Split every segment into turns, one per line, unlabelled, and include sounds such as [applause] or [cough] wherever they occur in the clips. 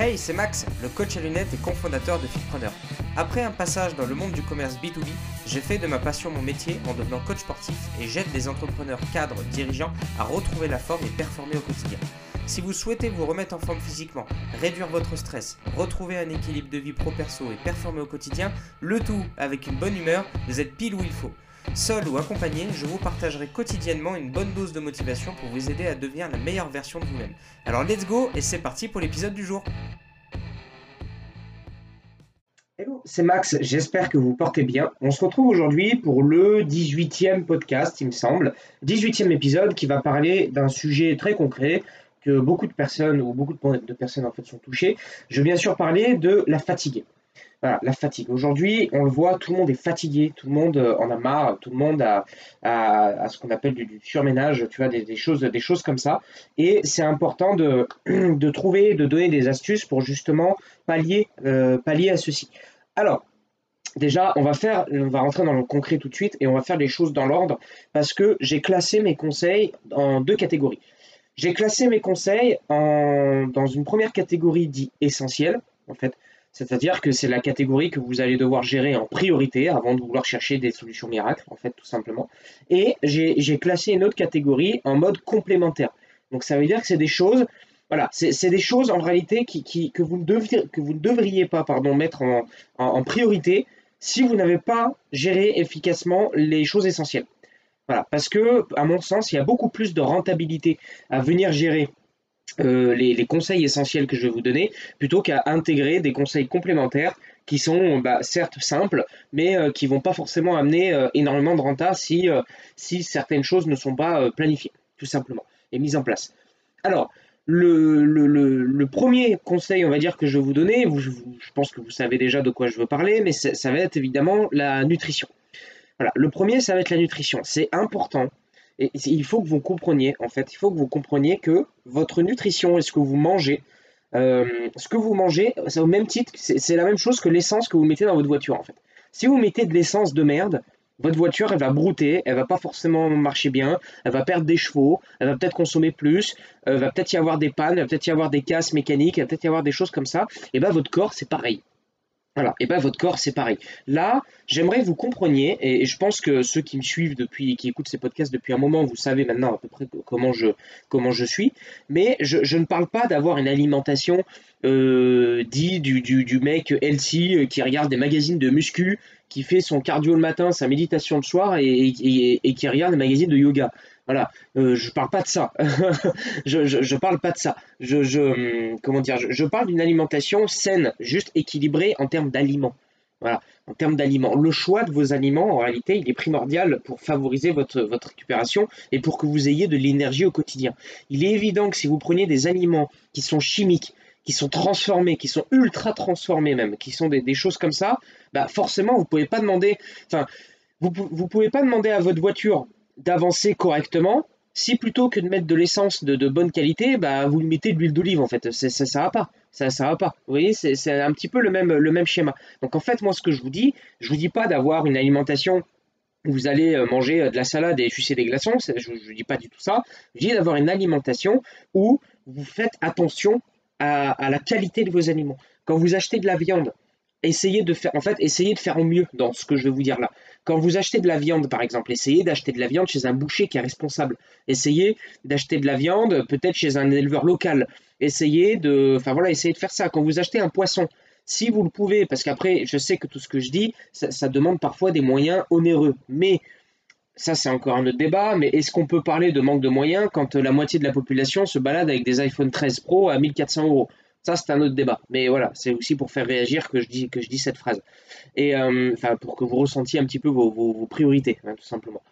Hey, c'est Max, le coach à lunettes et cofondateur de Fitpreneur. Après un passage dans le monde du commerce B2B, j'ai fait de ma passion mon métier en devenant coach sportif et j'aide les entrepreneurs cadres, dirigeants à retrouver la forme et performer au quotidien. Si vous souhaitez vous remettre en forme physiquement, réduire votre stress, retrouver un équilibre de vie pro-perso et performer au quotidien, le tout avec une bonne humeur, vous êtes pile où il faut. Seul ou accompagné, je vous partagerai quotidiennement une bonne dose de motivation pour vous aider à devenir la meilleure version de vous-même. Alors let's go et c'est parti pour l'épisode du jour.
Hello, c'est Max, j'espère que vous portez bien. On se retrouve aujourd'hui pour le 18e podcast, il me semble. 18e épisode qui va parler d'un sujet très concret que beaucoup de personnes ou beaucoup de personnes en fait sont touchées. Je vais bien sûr parler de la fatigue. Voilà, la fatigue. Aujourd'hui, on le voit, tout le monde est fatigué, tout le monde euh, en a marre, tout le monde a, ce qu'on appelle du, surménage, tu vois, des, choses, des choses comme ça. Et c'est important de, [clears throat] de, trouver, de donner des astuces pour justement pallier, euh, pallier à ceci. Alors, Déjà, on va faire, on va rentrer dans le concret tout de suite et on va faire les choses dans l'ordre parce que j'ai classé mes conseils en deux catégories. J'ai classé mes conseils en, dans une première catégorie dit essentielle, en fait, c'est-à-dire que c'est la catégorie que vous allez devoir gérer en priorité avant de vouloir chercher des solutions miracles, en fait, tout simplement. Et j'ai classé une autre catégorie en mode complémentaire. Donc ça veut dire que c'est des choses, voilà, c'est des choses en réalité que, vous ne devriez, pas mettre en, en priorité si vous n'avez pas géré efficacement les choses essentielles. Voilà, parce que, à mon sens, il y a beaucoup plus de rentabilité à venir gérer euh, les, conseils essentiels que je vais vous donner, plutôt qu'à intégrer des conseils complémentaires qui sont bah, certes simples, mais euh, qui vont pas forcément amener euh, énormément de renta si, si certaines choses ne sont pas planifiées, tout simplement, et mises en place. Alors, le, le, premier conseil, on va dire, que je vais vous donner, je pense que vous savez déjà de quoi je veux parler, mais ça va être évidemment la nutrition. Voilà, le premier, ça va être la nutrition. C'est important il faut que vous compreniez, en fait, il faut que vous compreniez que votre nutrition et ce que vous mangez, euh, ce que vous mangez, c'est au même titre, c'est la même chose que l'essence que vous mettez dans votre voiture, en fait. Si vous mettez de l'essence de merde, votre voiture, elle va brouter, elle va pas forcément marcher bien, elle va perdre des chevaux, elle va peut-être consommer plus, euh, va peut-être y avoir des pannes, va peut-être y avoir des casses mécaniques, va peut-être y avoir des choses comme ça. Et bien votre corps, c'est pareil. Voilà, et bien votre corps c'est pareil. Là, j'aimerais que vous compreniez, et je pense que ceux qui me suivent depuis, qui écoutent ces podcasts depuis un moment, vous savez maintenant à peu près comment je, suis, mais je, ne parle pas d'avoir une alimentation euh, dit du, du, mec healthy euh, qui regarde des magazines de muscu, qui fait son cardio le matin, sa méditation le soir et qui regarde des magazines de yoga. Voilà, euh, je parle pas de ça. [laughs] je, parle pas de ça. Je, hum, comment dire je, parle d'une alimentation saine, juste équilibrée en termes d'aliments. Voilà, en termes d'aliments. Le choix de vos aliments, en réalité, il est primordial pour favoriser votre, votre récupération et pour que vous ayez de l'énergie au quotidien. Il est évident que si vous prenez des aliments qui sont chimiques, qui sont transformés, qui sont ultra transformés même, qui sont des, choses comme ça, bah forcément, vous pouvez pas demander, enfin, vous, vous pouvez pas demander à votre voiture d'avancer correctement si plutôt que de mettre de l'essence de, bonne qualité, bah, vous lui mettez de l'huile d'olive en fait, ça, ça, va pas, ça, ça va pas. Vous voyez, c'est un petit peu le même, le même schéma. Donc en fait, moi ce que je vous dis, je vous dis pas d'avoir une alimentation où vous allez euh, manger euh, de la salade et sucer des glaçons, je ne dis pas du tout ça. Je dis d'avoir une alimentation où vous faites attention à, à, la qualité de vos aliments. Quand vous achetez de la viande, essayez de faire, en fait, essayez de faire au mieux dans ce que je vais vous dire là. Quand vous achetez de la viande, par exemple, essayez d'acheter de la viande chez un boucher qui est responsable. Essayez d'acheter de la viande peut-être chez un éleveur local. Essayez de, enfin voilà, essayez de faire ça. Quand vous achetez un poisson, si vous le pouvez, parce qu'après, je sais que tout ce que je dis, ça, demande parfois des moyens onéreux. Mais ça, c'est encore un autre débat. Mais est-ce qu'on peut parler de manque de moyens quand la moitié de la population se balade avec des iPhone 13 Pro à 1400 euros? Ça, c'est un autre débat. Mais voilà, c'est aussi pour faire réagir que je dis, cette phrase. Et euh, pour que vous ressentiez un petit peu vos, priorités, hein, tout simplement.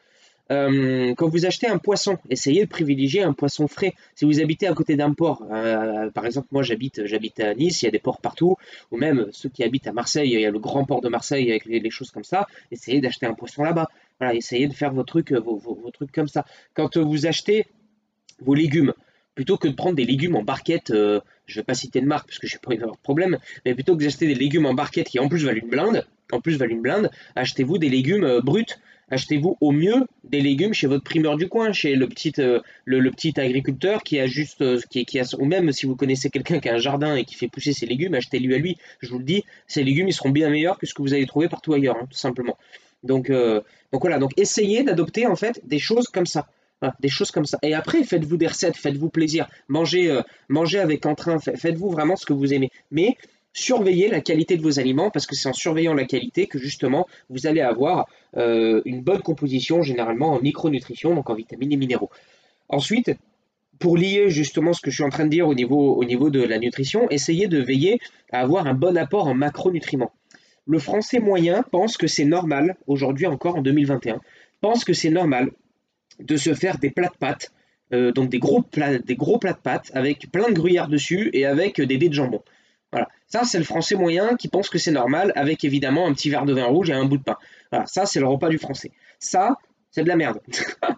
Euh, quand vous achetez un poisson, essayez de privilégier un poisson frais. Si vous habitez à côté d'un port, euh, par exemple, moi j'habite, à Nice, il y a des ports partout, ou même ceux qui habitent à Marseille, il y a le grand port de Marseille avec les, choses comme ça. Essayez d'acheter un poisson là-bas. Voilà, essayez de faire vos trucs comme ça. Quand vous achetez vos légumes, plutôt que de prendre des légumes en barquette, euh, je ne vais pas citer de marque parce que je n'ai pas avoir de problème, mais plutôt que d'acheter des légumes en barquette qui en plus valent une blinde, en plus valent une blinde, achetez-vous des légumes euh, bruts Achetez-vous au mieux des légumes chez votre primeur du coin, chez le petit, euh, le, petit agriculteur qui a juste, qui, qui a, ou même si vous connaissez quelqu'un qui a un jardin et qui fait pousser ses légumes, achetez-lui à lui. Je vous le dis, ces légumes, ils seront bien meilleurs que ce que vous allez trouver partout ailleurs, hein, tout simplement. Donc, donc voilà, donc essayez d'adopter en fait des choses comme ça. Des choses comme ça. Et après, faites-vous des recettes, faites-vous plaisir, mangez, mangez avec entrain, faites-vous vraiment ce que vous aimez. Mais surveillez la qualité de vos aliments parce que c'est en surveillant la qualité que justement vous allez avoir euh, une bonne composition généralement en micronutrition, donc en vitamines et minéraux. Ensuite, pour lier justement ce que je suis en train de dire au niveau, au niveau de la nutrition, essayez de veiller à avoir un bon apport en macronutriments. Le français moyen pense que c'est normal, aujourd'hui encore en 2021, pense que c'est normal de se faire des plats de pâtes, euh, donc des gros, plats, des gros plats de pâtes avec plein de gruyère dessus et avec des dés de jambon. Voilà. Ça, c'est le français moyen qui pense que c'est normal, avec évidemment un petit verre de vin rouge et un bout de pain. Voilà, ça, c'est le repas du français. Ça, c'est de la merde.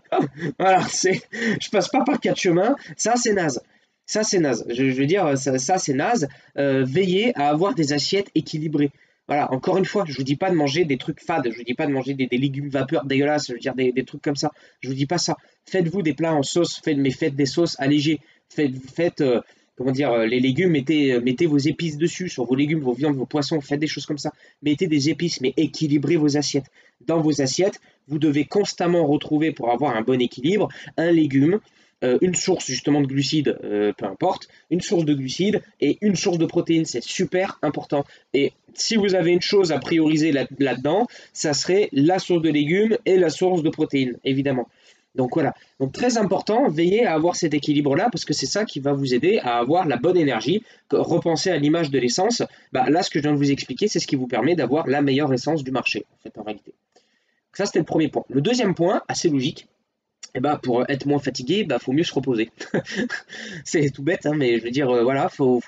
[laughs] voilà, c'est. Je passe pas par quatre chemins. Ça, c'est naze. Ça, c'est naze. Je, veux dire, ça, c'est naze. Euh, veillez à avoir des assiettes équilibrées. Voilà, encore une fois, je vous dis pas de manger des trucs fades, je vous dis pas de manger des, légumes vapeur dégueulasses, je veux dire des, trucs comme ça. Je vous dis pas ça. Faites-vous des plats en sauce, faites, mais faites des sauces allégées. Faites, euh, comment dire, euh, les légumes, mettez, euh, mettez vos épices dessus, sur vos légumes, vos viandes, vos poissons, faites des choses comme ça. Mettez des épices, mais équilibrez vos assiettes. Dans vos assiettes, vous devez constamment retrouver, pour avoir un bon équilibre, un légume, euh, une source justement de glucides, peu importe, une source de glucides et une source de protéines, c'est super important. Et si vous avez une chose à prioriser là-dedans, ça serait la source de légumes et la source de protéines, évidemment. Donc voilà, donc très important, veillez à avoir cet équilibre-là parce que c'est ça qui va vous aider à avoir la bonne énergie. Repenser à l'image de l'essence, bah, là ce que je viens de vous expliquer, c'est ce qui vous permet d'avoir la meilleure essence du marché, en fait, en réalité. ça c'était le premier point. Le deuxième point, assez logique, eh bah, pour être moins fatigué, bah, faut mieux se reposer. [laughs] c'est tout bête, hein, mais je veux dire, euh, voilà, faut,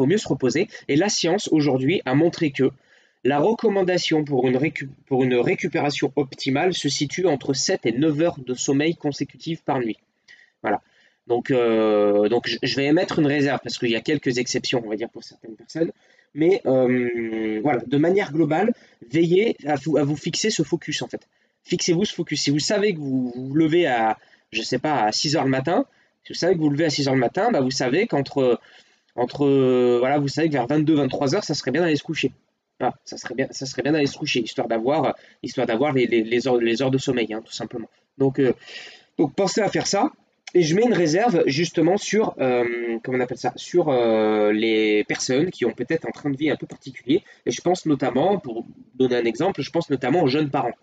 mieux se reposer. Et la science aujourd'hui a montré que la recommandation pour une, récupération optimale se situe entre 7 et 9 heures de sommeil consécutif par nuit. Voilà. Donc, euh, donc je vais émettre une réserve parce qu'il y a quelques exceptions, on va dire, pour certaines personnes. Mais euh, voilà, de manière globale, veillez à vous, fixer ce focus en fait. Fixez-vous ce focus. Si vous savez que vous vous levez à, je sais pas, à 6 heures le matin, si vous savez que vous levez à 6 heures le matin, bah vous savez qu'entre, entre, voilà, vous savez vers 22-23 heures, ça serait bien d'aller se coucher. Ah, ça serait bien, ça serait bien d'aller se coucher, histoire d'avoir, histoire d'avoir les, heures, de sommeil, hein, tout simplement. Donc, euh, donc pensez à faire ça. Et je mets une réserve justement sur, euh, on appelle ça, sur euh, les personnes qui ont peut-être un train de vie un peu particulier. Et je pense notamment, pour donner un exemple, je pense notamment aux jeunes parents.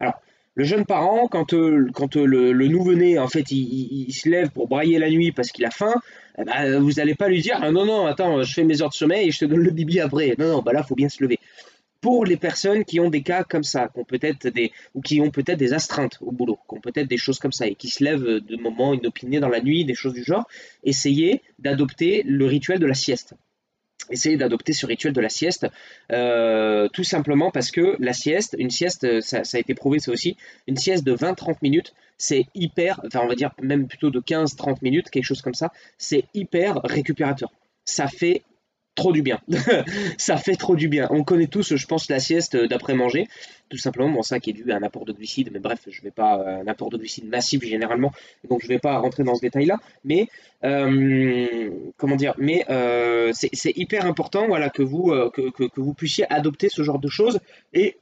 Alors, le jeune parent, quand, quand le, nouveau-né, en fait, il, se lève pour brailler la nuit parce qu'il a faim, eh ben, vous n'allez pas lui dire ah, non, non, attends, je fais mes heures de sommeil et je te donne le bibi après. Non, non, bah là, faut bien se lever. Pour les personnes qui ont des cas comme ça, qui ont peut-être des, ou qui ont peut-être des astreintes au boulot, qui ont peut-être des choses comme ça et qui se lèvent de moment inopiné dans la nuit, des choses du genre, essayez d'adopter le rituel de la sieste essayez d'adopter ce rituel de la sieste, euh, tout simplement parce que la sieste, une sieste, ça, ça a été prouvé ça aussi, une sieste de 20-30 minutes, c'est hyper, enfin on va dire même plutôt de 15-30 minutes, quelque chose comme ça, c'est hyper récupérateur. Ça fait trop du bien. [laughs] ça fait trop du bien. On connaît tous, je pense, la sieste d'après manger. Tout simplement, bon, ça qui est dû à un apport de glucides, mais bref, je vais pas, un apport de glucides massif généralement, donc je vais pas rentrer dans ce détail-là. Mais, euh, comment dire, mais euh, c'est hyper important, voilà, que vous, euh, que, que, vous puissiez adopter ce genre de choses et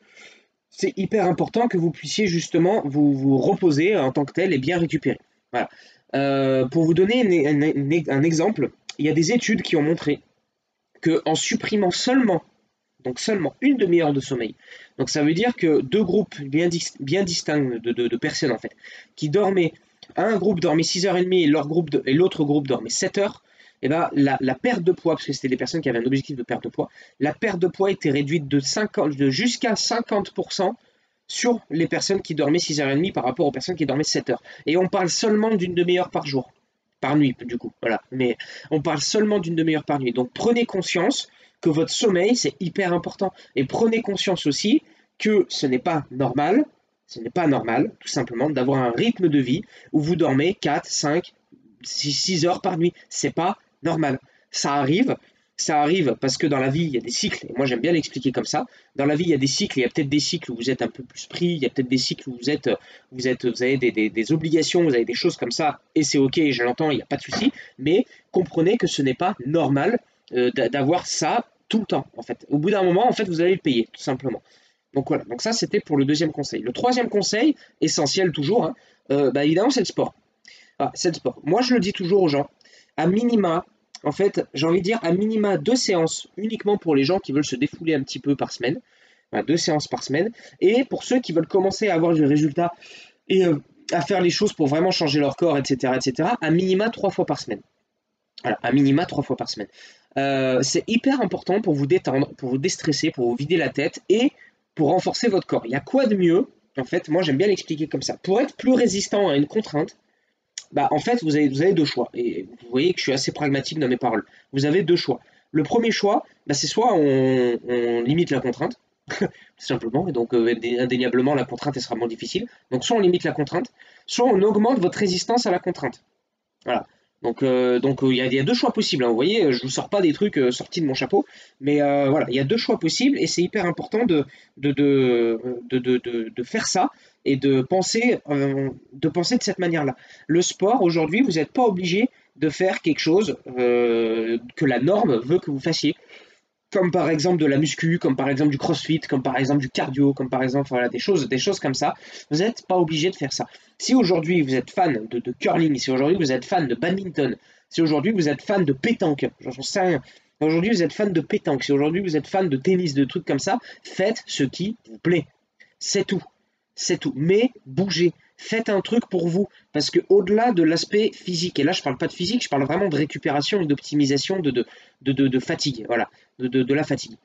c'est hyper important que vous puissiez justement vous, vous reposer en tant que tel et bien récupérer. Voilà. pour vous donner un exemple, il y a des études qui ont montré qu'en supprimant seulement, donc seulement une demi-heure de sommeil, donc ça veut dire que deux groupes bien, distincts de, personnes en fait, qui dormaient, un groupe dormait 6h30 et l'autre groupe dormait 7 heures, et eh ben, la, perte de poids, parce que c'était des personnes qui avaient un objectif de perte de poids, la perte de poids était réduite de, de jusqu'à 50% sur les personnes qui dormaient 6h30 par rapport aux personnes qui dormaient 7 heures. Et on parle seulement d'une demi-heure par jour par nuit du coup. Voilà. Mais on parle seulement d'une demi-heure par nuit. Donc prenez conscience que votre sommeil, c'est hyper important. Et prenez conscience aussi que ce n'est pas normal, ce n'est pas normal, tout simplement, d'avoir un rythme de vie où vous dormez 4, 5, 6, heures par nuit. C'est pas normal. Ça arrive, ça arrive parce que dans la vie, il y a des cycles, et moi j'aime bien l'expliquer comme ça. Dans la vie, il y a des cycles, il y a peut-être des cycles où vous êtes un peu plus pris, il y a peut-être des cycles où vous êtes, vous avez des, obligations, vous avez des choses comme ça, et c'est ok, je l'entends, il n'y a pas de souci, mais comprenez que ce n'est pas normal euh, d'avoir ça tout le temps, en fait. Au bout d'un moment, en fait, vous allez le payer, tout simplement. Donc voilà, donc ça c'était pour le deuxième conseil. Le troisième conseil, essentiel toujours, hein, euh, bah, évidemment, c'est le sport. Ah, c'est le sport. Moi, je le dis toujours aux gens, à minima, en fait, j'ai envie de dire à minima deux séances uniquement pour les gens qui veulent se défouler un petit peu par semaine. deux séances par semaine. Et pour ceux qui veulent commencer à avoir du résultat et euh, à faire les choses pour vraiment changer leur corps, etc., etc., à minima trois fois par semaine. Voilà, à minima trois fois par semaine. Euh, c'est hyper important pour vous détendre, pour vous déstresser, pour vous vider la tête et pour renforcer votre corps. Il y a quoi de mieux? En fait, moi j'aime bien l'expliquer comme ça. Pour être plus résistant à une contrainte, bah, en fait, vous avez, deux choix. Et vous voyez que je suis assez pragmatique dans mes paroles. Vous avez deux choix. Le premier choix, bah, c'est soit on, limite la contrainte, tout [laughs] simplement, et donc euh, indéniablement la contrainte sera moins difficile. Donc soit on limite la contrainte, soit on augmente votre résistance à la contrainte. Voilà. Donc, euh, euh, il y, a deux choix possibles. Hein. Vous voyez, je vous sors pas des trucs euh, sortis de mon chapeau, mais voilà, il y a deux choix possibles et c'est hyper important de, de, faire ça et de penser, de penser de cette manière-là. Le sport, aujourd'hui, vous n'êtes pas obligé de faire quelque chose que la norme veut que vous fassiez comme par exemple de la muscu, comme par exemple du crossfit, comme par exemple du cardio, comme par exemple voilà, des, choses, des choses comme ça, vous n'êtes pas obligé de faire ça. Si aujourd'hui vous êtes fan de, de curling, si aujourd'hui vous êtes fan de badminton, si aujourd'hui vous êtes fan de pétanque, j'en sais rien, aujourd'hui vous êtes fan de pétanque, si aujourd'hui vous êtes fan de tennis, de trucs comme ça, faites ce qui vous plaît. C'est tout. C'est tout. Mais bougez faites un truc pour vous. Parce que au-delà de l'aspect physique, et là je parle pas de physique, je parle vraiment de récupération et d'optimisation de, de, de, fatigue, voilà, de, la fatigue.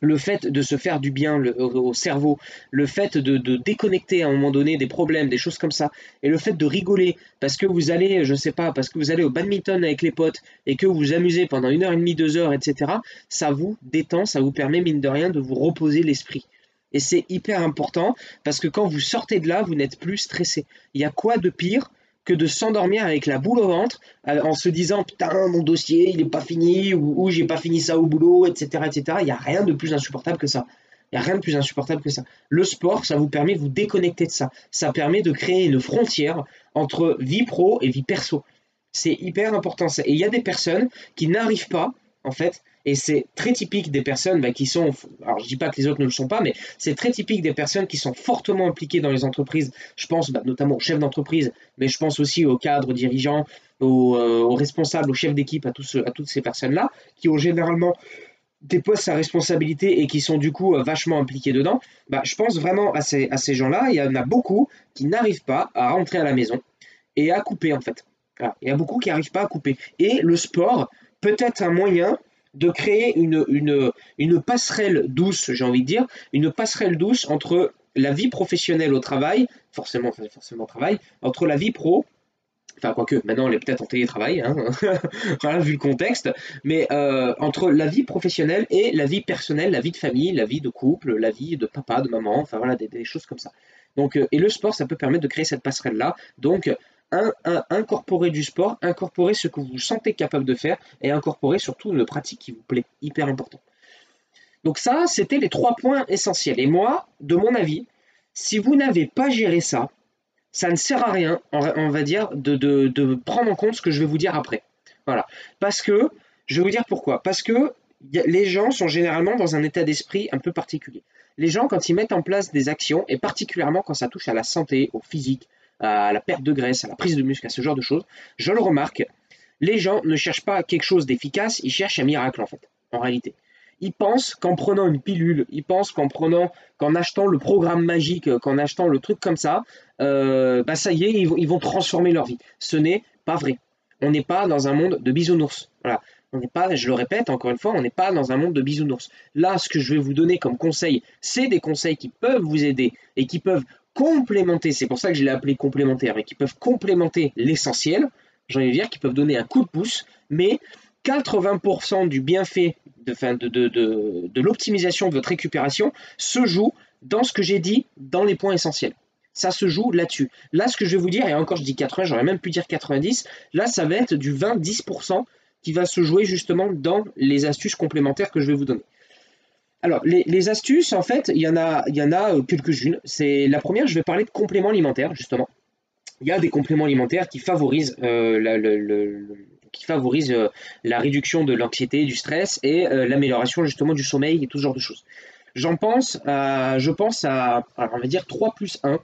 Le fait de se faire du bien au, cerveau, le fait de, déconnecter à un moment donné des problèmes, des choses comme ça, et le fait de rigoler parce que vous allez, je sais pas, parce que vous allez au badminton avec les potes et que vous vous amusez pendant une heure et demie, deux heures, etc., ça vous détend, ça vous permet mine de rien de vous reposer l'esprit. Et c'est hyper important parce que quand vous sortez de là, vous n'êtes plus stressé. Il y a quoi de pire que de s'endormir avec la boule au ventre euh, en se disant putain mon dossier il n'est pas fini ou, j'ai pas fini ça au boulot etc etc il n'y a rien de plus insupportable que ça. Il n'y a rien de plus insupportable que ça. Le sport ça vous permet de vous déconnecter de ça. Ça permet de créer une frontière entre vie pro et vie perso. C'est hyper important et il y a des personnes qui n'arrivent pas en fait et c'est très typique des personnes bah, qui sont, alors je dis pas que les autres ne le sont pas, mais c'est très typique des personnes qui sont fortement impliquées dans les entreprises. Je pense bah, notamment aux chefs d'entreprise, mais je pense aussi aux cadres dirigeants, aux, euh, responsables, aux chefs d'équipe, à, toutes ces personnes-là, qui ont généralement des postes à responsabilité et qui sont du coup vachement impliqués dedans. Bah, je pense vraiment à ces, à ces gens-là. Il y en a beaucoup qui n'arrivent pas à rentrer à la maison et à couper en fait. Il y a beaucoup qui n'arrivent pas à couper. Et le sport peut être un moyen de créer une, passerelle douce, j'ai envie de dire, une passerelle douce entre la vie professionnelle au travail, forcément, forcément travail, entre la vie pro, enfin quoique maintenant elle est peut-être en télétravail, hein, [laughs] vu le contexte, mais euh, entre la vie professionnelle et la vie personnelle, la vie de famille, la vie de couple, la vie de papa, de maman, enfin voilà, des, choses comme ça. Donc, euh, et le sport, ça peut permettre de créer cette passerelle-là. Donc, incorporer du sport, incorporer ce que vous sentez capable de faire et incorporer surtout une pratique qui vous plaît, hyper important. Donc ça, c'était les trois points essentiels. Et moi, de mon avis, si vous n'avez pas géré ça, ça ne sert à rien, on va dire, de, de, prendre en compte ce que je vais vous dire après. Voilà. Parce que, je vais vous dire pourquoi. Parce que les gens sont généralement dans un état d'esprit un peu particulier. Les gens, quand ils mettent en place des actions, et particulièrement quand ça touche à la santé, au physique, à la perte de graisse, à la prise de muscle, à ce genre de choses, je le remarque, les gens ne cherchent pas quelque chose d'efficace, ils cherchent un miracle en fait, en réalité. Ils pensent qu'en prenant une pilule, ils pensent qu'en prenant, qu'en achetant le programme magique, qu'en achetant le truc comme ça, euh, bah ça y est, ils vont, transformer leur vie. Ce n'est pas vrai. On n'est pas dans un monde de bisounours. Voilà. On n'est pas, je le répète encore une fois, on n'est pas dans un monde de bisounours. Là, ce que je vais vous donner comme conseil, c'est des conseils qui peuvent vous aider et qui peuvent complémenter, c'est pour ça que je l'ai appelé complémentaire, mais qui peuvent complémenter l'essentiel, j'ai envie de dire, qui peuvent donner un coup de pouce, mais 80% du bienfait de, de, de, l'optimisation de votre récupération se joue dans ce que j'ai dit, dans les points essentiels. Ça se joue là-dessus. Là, ce que je vais vous dire, et encore je dis 80, j'aurais même pu dire 90, là, ça va être du 20-10% qui va se jouer justement dans les astuces complémentaires que je vais vous donner. Alors, les, astuces, en fait, il y en a, il y en a euh, quelques-unes. C'est la première, je vais parler de compléments alimentaires, justement. Il y a des compléments alimentaires qui favorisent, euh, euh, la réduction de l'anxiété, du stress et l'amélioration justement du sommeil et tout ce genre de choses. J'en pense, à, je pense à, on va dire 3 plus 1,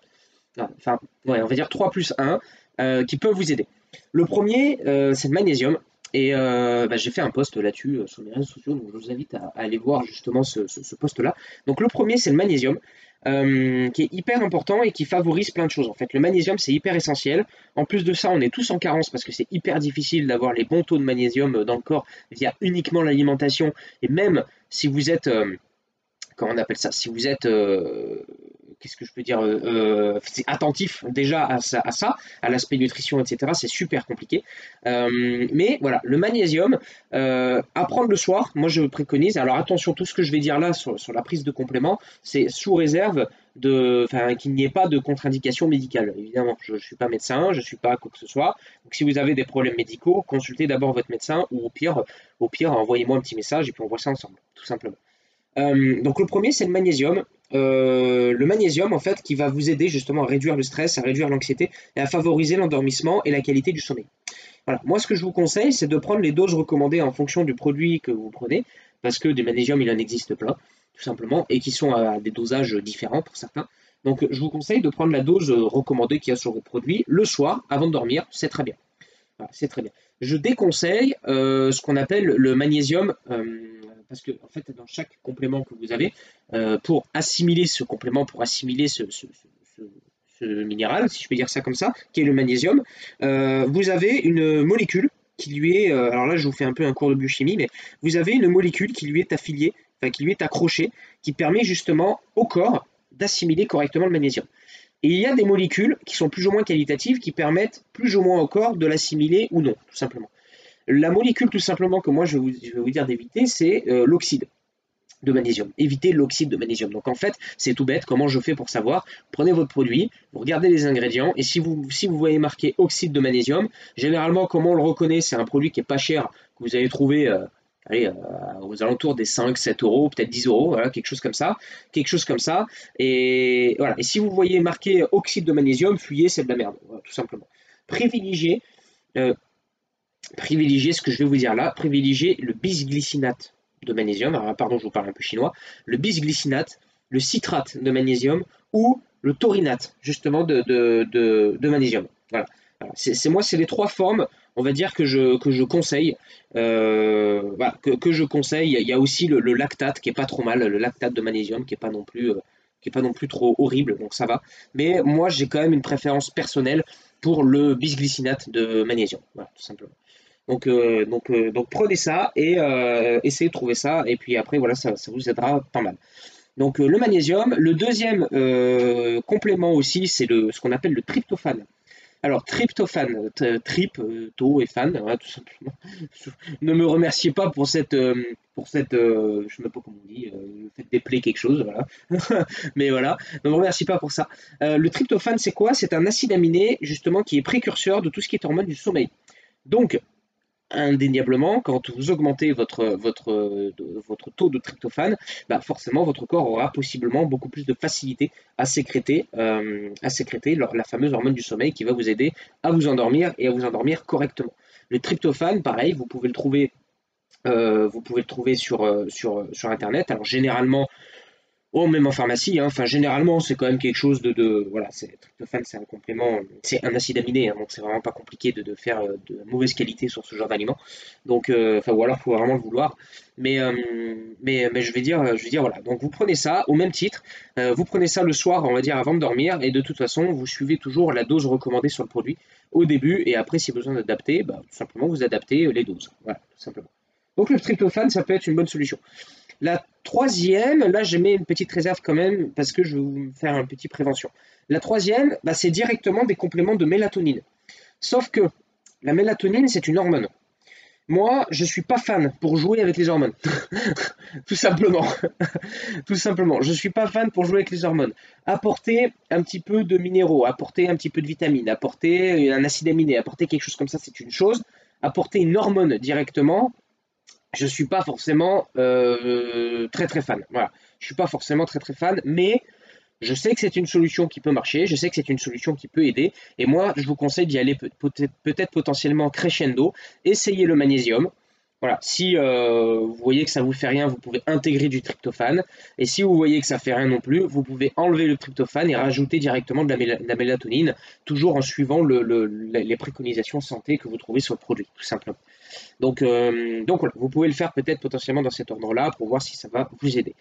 enfin, on va dire 3 plus 1, qui peuvent vous aider. Le premier, c'est le magnésium. Et euh, bah, j'ai fait un post là-dessus euh, sur mes réseaux sociaux, donc je vous invite à, aller voir justement ce, post-là. Donc le premier, c'est le magnésium, euh, qui est hyper important et qui favorise plein de choses. En fait, le magnésium, c'est hyper essentiel. En plus de ça, on est tous en carence parce que c'est hyper difficile d'avoir les bons taux de magnésium dans le corps via uniquement l'alimentation. Et même si vous êtes comment on appelle ça? Si vous êtes qu'est-ce que je peux dire, euh, euh, attentif déjà à ça, à, l'aspect nutrition, etc. C'est super compliqué. Euh, mais voilà, le magnésium, à prendre le soir, moi je préconise. Alors attention, tout ce que je vais dire là sur, la prise de complément, c'est sous réserve de, qu'il n'y ait pas de contre-indication médicale. Évidemment, je ne suis pas médecin, je ne suis pas quoi que ce soit. Donc si vous avez des problèmes médicaux, consultez d'abord votre médecin ou au pire, au pire, envoyez-moi un petit message et puis on voit ça ensemble, tout simplement. donc le premier, c'est le magnésium. Euh, le magnésium en fait qui va vous aider justement à réduire le stress, à réduire l'anxiété et à favoriser l'endormissement et la qualité du sommeil. Voilà. Moi ce que je vous conseille c'est de prendre les doses recommandées en fonction du produit que vous prenez parce que des magnésiums il en existe plein tout simplement et qui sont à des dosages différents pour certains. Donc je vous conseille de prendre la dose recommandée qu'il y a sur votre produit le soir avant de dormir, c'est très bien. c'est très bien. Je déconseille euh, ce qu'on appelle le magnésium euh, parce que en fait, dans chaque complément que vous avez, euh, pour assimiler ce complément, pour assimiler ce, minéral, si je peux dire ça comme ça, qui est le magnésium, euh, vous avez une molécule qui lui est, euh, alors là je vous fais un peu un cours de biochimie, mais vous avez une molécule qui lui est affiliée, enfin qui lui est accrochée, qui permet justement au corps d'assimiler correctement le magnésium. Et il y a des molécules qui sont plus ou moins qualitatives, qui permettent plus ou moins au corps de l'assimiler ou non, tout simplement. La molécule tout simplement que moi je vais vous, dire d'éviter, c'est euh, l'oxyde de magnésium. Évitez l'oxyde de magnésium. Donc en fait, c'est tout bête. Comment je fais pour savoir? Prenez votre produit, vous regardez les ingrédients et si vous, si vous voyez marqué oxyde de magnésium, généralement, comment on le reconnaît? C'est un produit qui est pas cher, que vous allez trouver euh, euh, aux alentours des 5, 7 euros, peut-être 10 euros, quelque chose comme ça. Quelque chose comme ça. Et si vous voyez marqué oxyde de magnésium, fuyez, c'est de la merde, tout simplement. Privilégiez privilégier ce que je vais vous dire là, privilégier le bisglycinate de magnésium, alors pardon je vous parle un peu chinois, le bisglycinate, le citrate de magnésium ou le taurinate justement de, magnésium. Voilà. C'est moi, c'est les trois formes, on va dire que je, que je conseille. Euh, que, je conseille. Il y a aussi le, lactate qui est pas trop mal, le lactate de magnésium qui est pas non plus euh, pas non plus trop horrible, donc ça va. Mais moi, j'ai quand même une préférence personnelle pour le bisglycinate de magnésium, voilà, tout simplement. Donc, euh, euh, donc prenez ça et euh, essayez de trouver ça. Et puis après, voilà, ça, vous aidera pas mal. Donc le magnésium. Le deuxième complément aussi, c'est ce qu'on appelle le tryptophane. Alors, tryptophane, trip, to et fan, tout simplement. [laughs] ne me remerciez pas pour cette, pour cette, sais pas comment on dit, faites déplayer quelque chose, voilà. [laughs] Mais voilà, ne me remercie pas pour ça. le tryptophane, c'est quoi? C'est un acide aminé, justement, qui est précurseur de tout ce qui est hormone du sommeil. Donc, indéniablement, quand vous augmentez votre, votre, votre taux de tryptophane, bah forcément votre corps aura possiblement beaucoup plus de facilité à sécréter, euh, à sécréter la fameuse hormone du sommeil qui va vous aider à vous endormir et à vous endormir correctement. Le tryptophane, pareil, vous pouvez le trouver, euh, vous pouvez le trouver sur, euh, sur, sur Internet. Alors généralement, Oh, même en pharmacie, hein. enfin généralement c'est quand même quelque chose de, voilà, c'est c'est un complément, c'est un acide aminé, hein, donc c'est vraiment pas compliqué de, de, faire euh, de mauvaise qualité sur ce genre d'aliment. Donc, euh, enfin ou alors faut vraiment le vouloir. Mais, euh, mais, mais je vais dire, je vais dire voilà. Donc vous prenez ça au même titre, vous prenez ça le soir, on va dire avant de dormir, et de toute façon vous suivez toujours la dose recommandée sur le produit au début, et après si besoin d'adapter, bah, tout simplement vous adaptez les doses, voilà, tout simplement. Donc le tryptophane, ça peut être une bonne solution. La troisième, là je mets une petite réserve quand même parce que je vais vous faire un petit prévention. La troisième, bah, c'est directement des compléments de mélatonine. Sauf que la mélatonine, c'est une hormone. Moi, je ne suis pas fan pour jouer avec les hormones. [laughs] Tout simplement. [laughs] Tout simplement. Je ne suis pas fan pour jouer avec les hormones. Apporter un petit peu de minéraux, apporter un petit peu de vitamines, apporter un acide aminé, apporter quelque chose comme ça, c'est une chose apporter une hormone directement, je suis pas forcément euh, très très fan. Voilà, je suis pas forcément très très fan, mais je sais que c'est une solution qui peut marcher, je sais que c'est une solution qui peut aider, et moi je vous conseille d'y aller peut-être potentiellement crescendo, essayez le magnésium. Voilà, si euh, vous voyez que ça vous fait rien, vous pouvez intégrer du tryptophane, et si vous voyez que ça fait rien non plus, vous pouvez enlever le tryptophane et rajouter directement de la, mélatonine, toujours en suivant les préconisations santé que vous trouvez sur le produit, tout simplement. Donc, euh, donc voilà, vous pouvez le faire peut-être potentiellement dans cet ordre-là pour voir si ça va vous aider.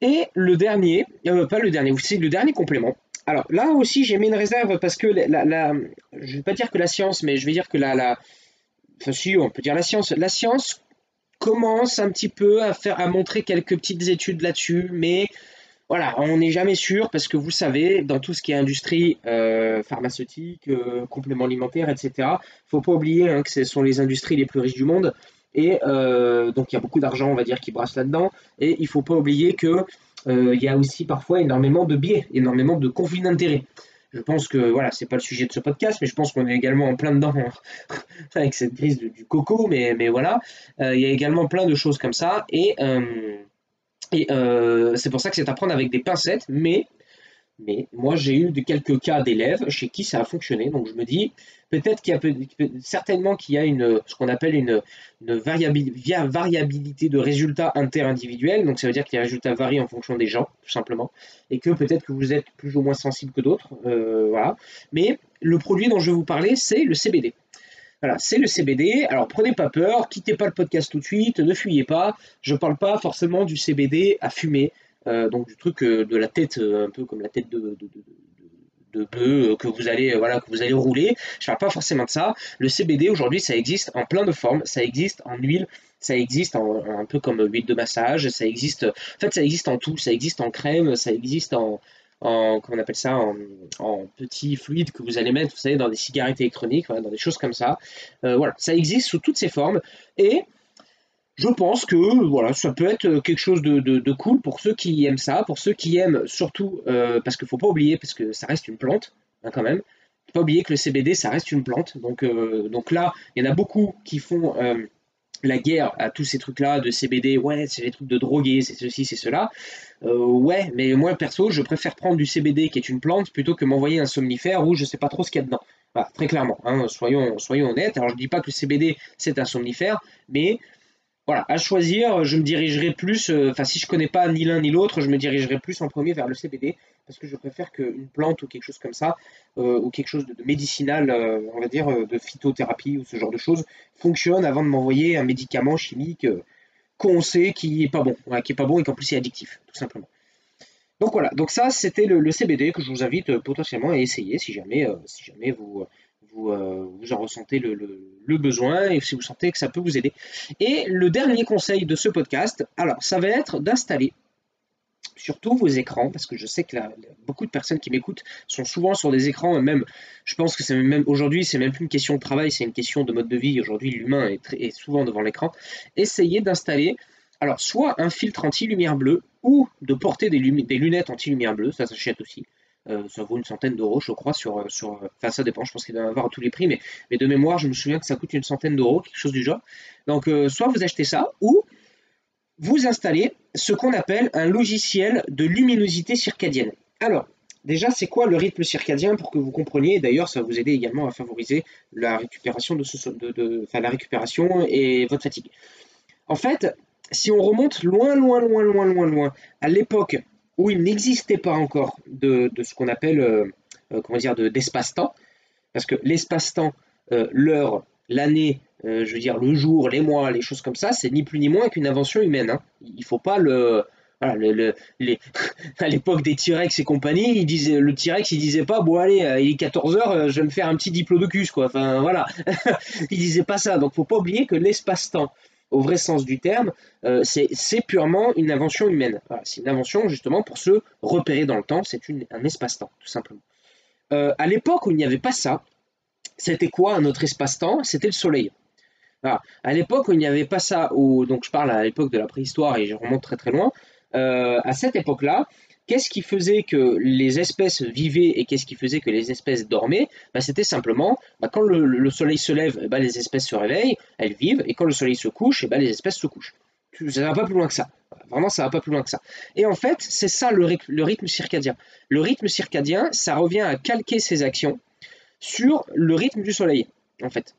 Et le dernier, euh, pas le dernier, c'est le dernier complément. Alors là aussi, j'ai mis une réserve parce que la, je vais pas dire que la science, mais je vais dire que la, la enfin si, on peut dire la science. La science commence un petit peu à faire, à montrer quelques petites études là-dessus, mais voilà, on n'est jamais sûr parce que vous savez, dans tout ce qui est industrie euh, pharmaceutique, euh, compléments alimentaires, etc., faut pas oublier hein, que ce sont les industries les plus riches du monde. Et euh, donc il y a beaucoup d'argent, on va dire, qui brasse là-dedans. Et il faut pas oublier que il y a aussi parfois énormément de biais, énormément de conflits d'intérêts. Je pense que voilà, c'est pas le sujet de ce podcast, mais je pense qu'on est également en plein dedans [laughs] avec cette crise du coco, mais, voilà, il y a également plein de choses comme ça. Et et euh, c'est pour ça que c'est à prendre avec des pincettes, mais, mais moi j'ai eu de quelques cas d'élèves chez qui ça a fonctionné, donc je me dis peut-être qu'il y a certainement qu'il y a une, ce qu'on appelle une, variabilité de résultats interindividuels, donc ça veut dire que les résultats varient en fonction des gens, tout simplement, et que peut-être que vous êtes plus ou moins sensible que d'autres, euh, voilà. Mais le produit dont je vais vous parler, c'est le CBD. Voilà, c'est le CBD. Alors prenez pas peur, quittez pas le podcast tout de suite, ne fuyez pas. Je parle pas forcément du CBD à fumer, donc du truc euh, de la tête, euh, un peu comme la tête de, de, de, bœuf que vous allez voilà que vous allez rouler. Je parle pas forcément de ça. Le CBD aujourd'hui, ça existe en plein de formes. Ça existe en huile, ça existe un peu comme huile de massage. Ça existe, en fait, ça existe en tout. Ça existe en crème, ça existe en en, comment on appelle ça, en, en, petits fluides que vous allez mettre, vous savez, dans des cigarettes électroniques, dans des choses comme ça. Euh, voilà, ça existe sous toutes ces formes. Et je pense que voilà, ça peut être quelque chose de, cool pour ceux qui aiment ça, pour ceux qui aiment surtout, euh, parce qu'il ne faut pas oublier, parce que ça reste une plante, hein, quand même. Ne faut pas oublier que le CBD, ça reste une plante. Donc, euh, donc là, il y en a beaucoup qui font la guerre à tous ces trucs-là de CBD, ouais, c'est les trucs de droguer, c'est ceci, c'est cela. Euh, ouais, mais moi perso, je préfère prendre du CBD qui est une plante plutôt que m'envoyer un somnifère où je sais pas trop ce qu'il y a dedans. Très clairement, hein, soyons, honnêtes. Alors je dis pas que le CBD c'est un somnifère, mais voilà, à choisir, je me dirigerai plus, euh, enfin si je connais pas ni l'un ni l'autre, je me dirigerai plus en premier vers le CBD parce que je préfère qu'une plante ou quelque chose comme ça, euh, ou quelque chose de, médicinal, euh, on va dire de phytothérapie ou ce genre de choses, fonctionne avant de m'envoyer un médicament chimique qu'on sait qui est pas bon, qui est pas bon et qu'en plus est addictif, tout simplement. Donc voilà, donc ça c'était le, CBD que je vous invite potentiellement à essayer si jamais, si jamais vous euh, vous, en ressentez le, besoin et si vous sentez que ça peut vous aider. Et le dernier conseil de ce podcast, alors ça va être d'installer surtout vos écrans, parce que je sais que beaucoup de personnes qui m'écoutent sont souvent sur des écrans, même, je pense que c'est même aujourd'hui, c'est même plus une question de travail, c'est une question de mode de vie. Aujourd'hui, l'humain est, souvent devant l'écran. Essayez d'installer, alors, soit un filtre anti-lumière bleue, ou de porter des lunettes anti-lumière bleue, ça s'achète aussi. Euh, ça vaut une centaine d'euros, je crois, sur, euh, sur. Euh, enfin, ça dépend, je pense qu'il doit y avoir à tous les prix, mais, mais de mémoire, je me souviens que ça coûte une centaine d'euros, quelque chose du genre. Donc, soit vous achetez ça, ou vous installez ce qu'on appelle un logiciel de luminosité circadienne. Alors, déjà, c'est quoi le rythme circadien pour que vous compreniez D'ailleurs, ça va vous aider également à favoriser la récupération, de, ce, de, de enfin, la récupération et votre fatigue. En fait, si on remonte loin, loin, loin, loin, loin, loin, à l'époque où il n'existait pas encore de, ce qu'on appelle euh, euh, comment dire d'espace-temps, parce que l'espace-temps, euh, l'heure, l'année, je veux dire le jour, les mois, les choses comme ça, c'est ni plus ni moins qu'une invention humaine. Hein. Il faut pas le [laughs] à l'époque des T-Rex et compagnie, il disait, le T-Rex il disait pas bon allez il est 14h je vais me faire un petit diplodocus quoi enfin voilà [laughs] il disait pas ça donc faut pas oublier que l'espace-temps au vrai sens du terme, euh, c'est purement une invention humaine. c'est une invention justement pour se repérer dans le temps, c'est un espace-temps, tout simplement. Euh, à l'époque où il n'y avait pas ça, c'était quoi un autre espace-temps? C'était le soleil. À l'époque où il n'y avait pas ça, donc je parle à l'époque de la préhistoire et je remonte très très loin, euh, à cette époque-là, Qu'est-ce qui faisait que les espèces vivaient et qu'est-ce qui faisait que les espèces dormaient? Bah, C'était simplement, bah, quand le, soleil se lève, bah, les espèces se réveillent, elles vivent, et quand le soleil se couche, les espèces se couchent. Ça va pas plus loin que ça. Vraiment, ça va pas plus loin que ça. Et en fait, c'est ça le, rythme circadien. Le rythme circadien, ça revient à calquer ses actions sur le rythme du soleil, en fait.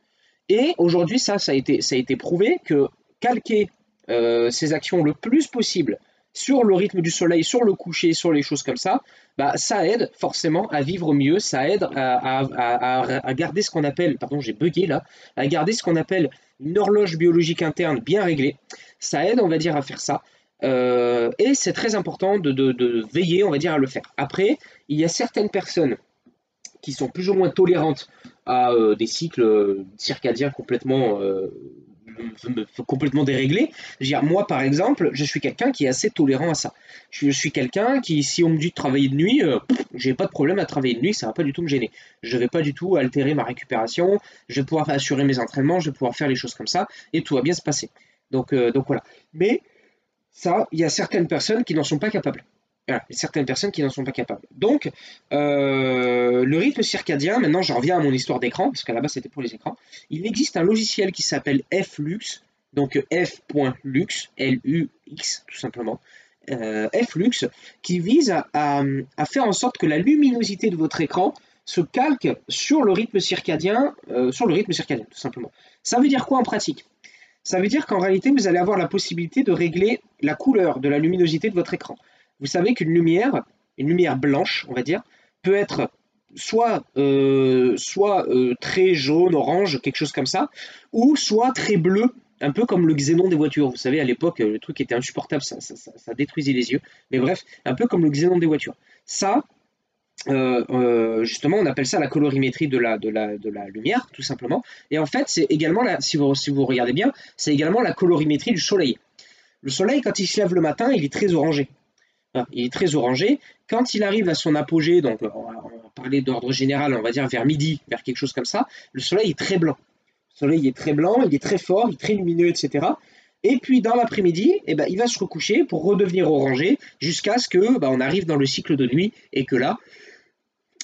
Et aujourd'hui, ça, ça a, été, ça a été prouvé que calquer euh, ses actions le plus possible sur le rythme du soleil, sur le coucher, sur les choses comme ça, bah, ça aide forcément à vivre mieux, ça aide à, garder ce qu'on appelle, pardon j'ai bugué là, à garder ce qu'on appelle une horloge biologique interne bien réglée. Ça aide, on va dire, à faire ça. Euh, et c'est très important de, veiller, on va dire, à le faire. Après, il y a certaines personnes qui sont plus ou moins tolérantes à euh, des cycles circadiens complètement euh, complètement déréglé. dire, moi, par exemple, je suis quelqu'un qui est assez tolérant à ça. Je suis quelqu'un qui, si on me dit de travailler de nuit, euh, j'ai pas de problème à travailler de nuit, ça va pas du tout me gêner. Je vais pas du tout altérer ma récupération, je vais pouvoir assurer mes entraînements, je vais pouvoir faire les choses comme ça, et tout va bien se passer. Donc, euh, donc voilà. Mais ça, il y a certaines personnes qui n'en sont pas capables. Voilà, certaines personnes qui n'en sont pas capables. Donc, euh, le rythme circadien, maintenant je reviens à mon histoire d'écran, parce qu'à la base c'était pour les écrans. Il existe un logiciel qui s'appelle Flux, donc f.lux, L-U-X tout simplement, euh, Flux, qui vise à, faire en sorte que la luminosité de votre écran se calque sur le rythme circadien, euh, sur le rythme circadien tout simplement. Ça veut dire quoi en pratique? Ça veut dire qu'en réalité vous allez avoir la possibilité de régler la couleur de la luminosité de votre écran. Vous savez qu'une lumière, une lumière blanche, on va dire, peut être soit, euh, soit euh, très jaune, orange, quelque chose comme ça, ou soit très bleu, un peu comme le xénon des voitures. Vous savez, à l'époque, le truc était insupportable, ça, détruisait les yeux. Mais bref, un peu comme le xénon des voitures. Ça, euh, justement, on appelle ça la colorimétrie de la, de la, de la lumière, tout simplement. Et en fait, c'est également, la, si, vous, si vous regardez bien, c'est également la colorimétrie du soleil. Le soleil, quand il se lève le matin, il est très orangé il est très orangé. Quand il arrive à son apogée, donc on va, parler d'ordre général, on va dire vers midi, vers quelque chose comme ça, le soleil est très blanc. Le soleil est très blanc, il est très fort, il est très lumineux, etc. Et puis dans l'après-midi, eh ben, il va se recoucher pour redevenir orangé jusqu'à ce que bah, on arrive dans le cycle de nuit et que là,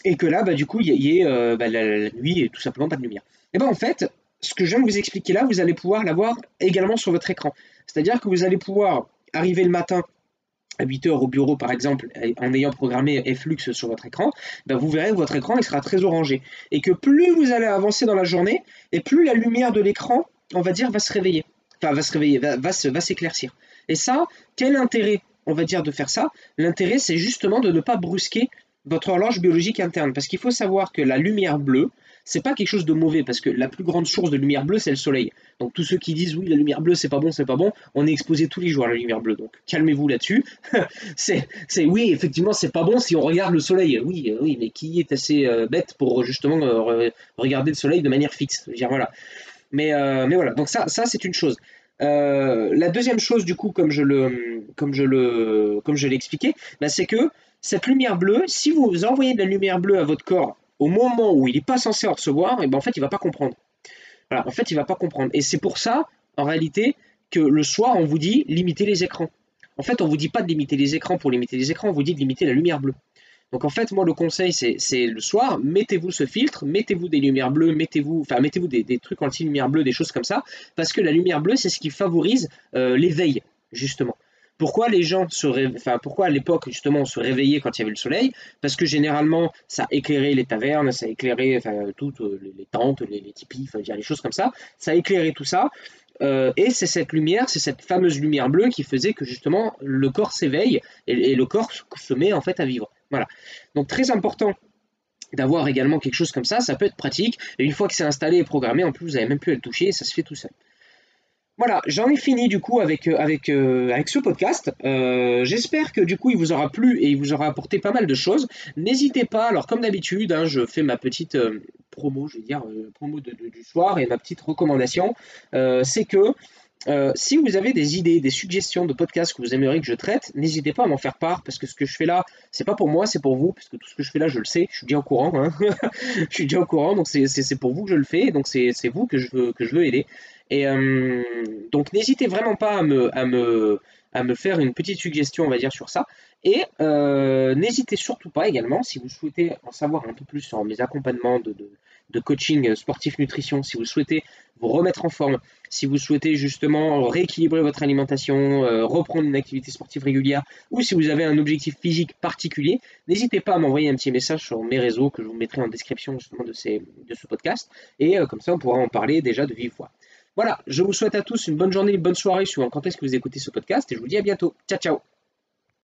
et que là, bah, du coup, il y, ait euh, bah, la, nuit et tout simplement pas de lumière. Et ben en fait, ce que je viens de vous expliquer là, vous allez pouvoir l'avoir également sur votre écran. C'est-à-dire que vous allez pouvoir arriver le matin à 8 heures au bureau par exemple, en ayant programmé Flux sur votre écran, ben vous verrez que votre écran sera très orangé. Et que plus vous allez avancer dans la journée, et plus la lumière de l'écran, on va dire, va se réveiller. Enfin, va se réveiller, va, va s'éclaircir. Et ça, quel intérêt, on va dire, de faire ça? L'intérêt, c'est justement de ne pas brusquer votre horloge biologique interne. Parce qu'il faut savoir que la lumière bleue, c'est pas quelque chose de mauvais parce que la plus grande source de lumière bleue, c'est le soleil. Donc tous ceux qui disent oui, la lumière bleue, c'est pas bon, c'est pas bon, on est exposé tous les jours à la lumière bleue. Donc calmez-vous là-dessus. [laughs] c'est, oui, effectivement, c'est pas bon si on regarde le soleil. Oui, euh, oui, mais qui est assez euh, bête pour justement euh, regarder le soleil de manière fixe? Je veux dire, voilà. Mais, voilà, donc ça, ça c'est une chose. la deuxième chose, du coup, comme je le, comme je le, comme je l'ai expliqué, bah, c'est que cette lumière bleue, si vous envoyez de la lumière bleue à votre corps au moment où il n'est pas censé en recevoir, et ben en fait, il va pas comprendre. En fait, il va pas comprendre. Et c'est pour ça, en réalité, que le soir, on vous dit limiter les écrans. En fait, on vous dit pas de limiter les écrans pour limiter les écrans, on vous dit de limiter la lumière bleue. Donc en fait, moi, le conseil, c'est le soir, mettez-vous ce filtre, mettez-vous des lumières bleues, mettez-vous, enfin, mettez-vous des, trucs anti-lumière bleue, des choses comme ça, parce que la lumière bleue, c'est ce qui favorise euh, l'éveil, justement. Pourquoi les gens se pourquoi à l'époque justement on se réveillait quand il y avait le soleil? Parce que généralement ça éclairait les tavernes, ça éclairait enfin, toutes euh, les tentes, les, les tipis, enfin, les choses comme ça, ça éclairait tout ça. Euh, et c'est cette lumière, c'est cette fameuse lumière bleue qui faisait que justement le corps s'éveille et, le corps se met en fait à vivre. Voilà. Donc très important d'avoir également quelque chose comme ça, ça peut être pratique. Et une fois que c'est installé et programmé, en plus vous n'avez même plus à le toucher, ça se fait tout seul. Voilà, j'en ai fini du coup avec, euh, euh, ce podcast. Euh, j'espère que du coup il vous aura plu et il vous aura apporté pas mal de choses. N'hésitez pas, alors comme d'habitude, hein, je fais ma petite promo, je vais dire, promo du soir et ma petite recommandation. C'est que si vous avez des idées, des suggestions de podcasts que vous aimeriez que je traite, n'hésitez pas à m'en faire part parce que ce que je fais là, c'est pas pour moi, c'est pour vous, parce que tout ce que je fais là, je le sais, je suis déjà au courant, hein. [laughs] je suis déjà au courant, donc c'est pour vous que je le fais, donc c'est vous que je veux, que je veux aider. Et euh, donc n'hésitez vraiment pas à me, faire une petite suggestion, on va dire, sur ça. Et euh, n'hésitez surtout pas également, si vous souhaitez en savoir un peu plus sur mes accompagnements de, coaching sportif nutrition, si vous souhaitez vous remettre en forme, si vous souhaitez justement rééquilibrer votre alimentation, euh, reprendre une activité sportive régulière, ou si vous avez un objectif physique particulier, n'hésitez pas à m'envoyer un petit message sur mes réseaux que je vous mettrai en description justement de, de ce podcast. Et comme ça, on pourra en parler déjà de vive voix. Voilà, je vous souhaite à tous une bonne journée, une bonne soirée suivant quand est-ce que vous écoutez ce podcast et je vous dis à bientôt. Ciao ciao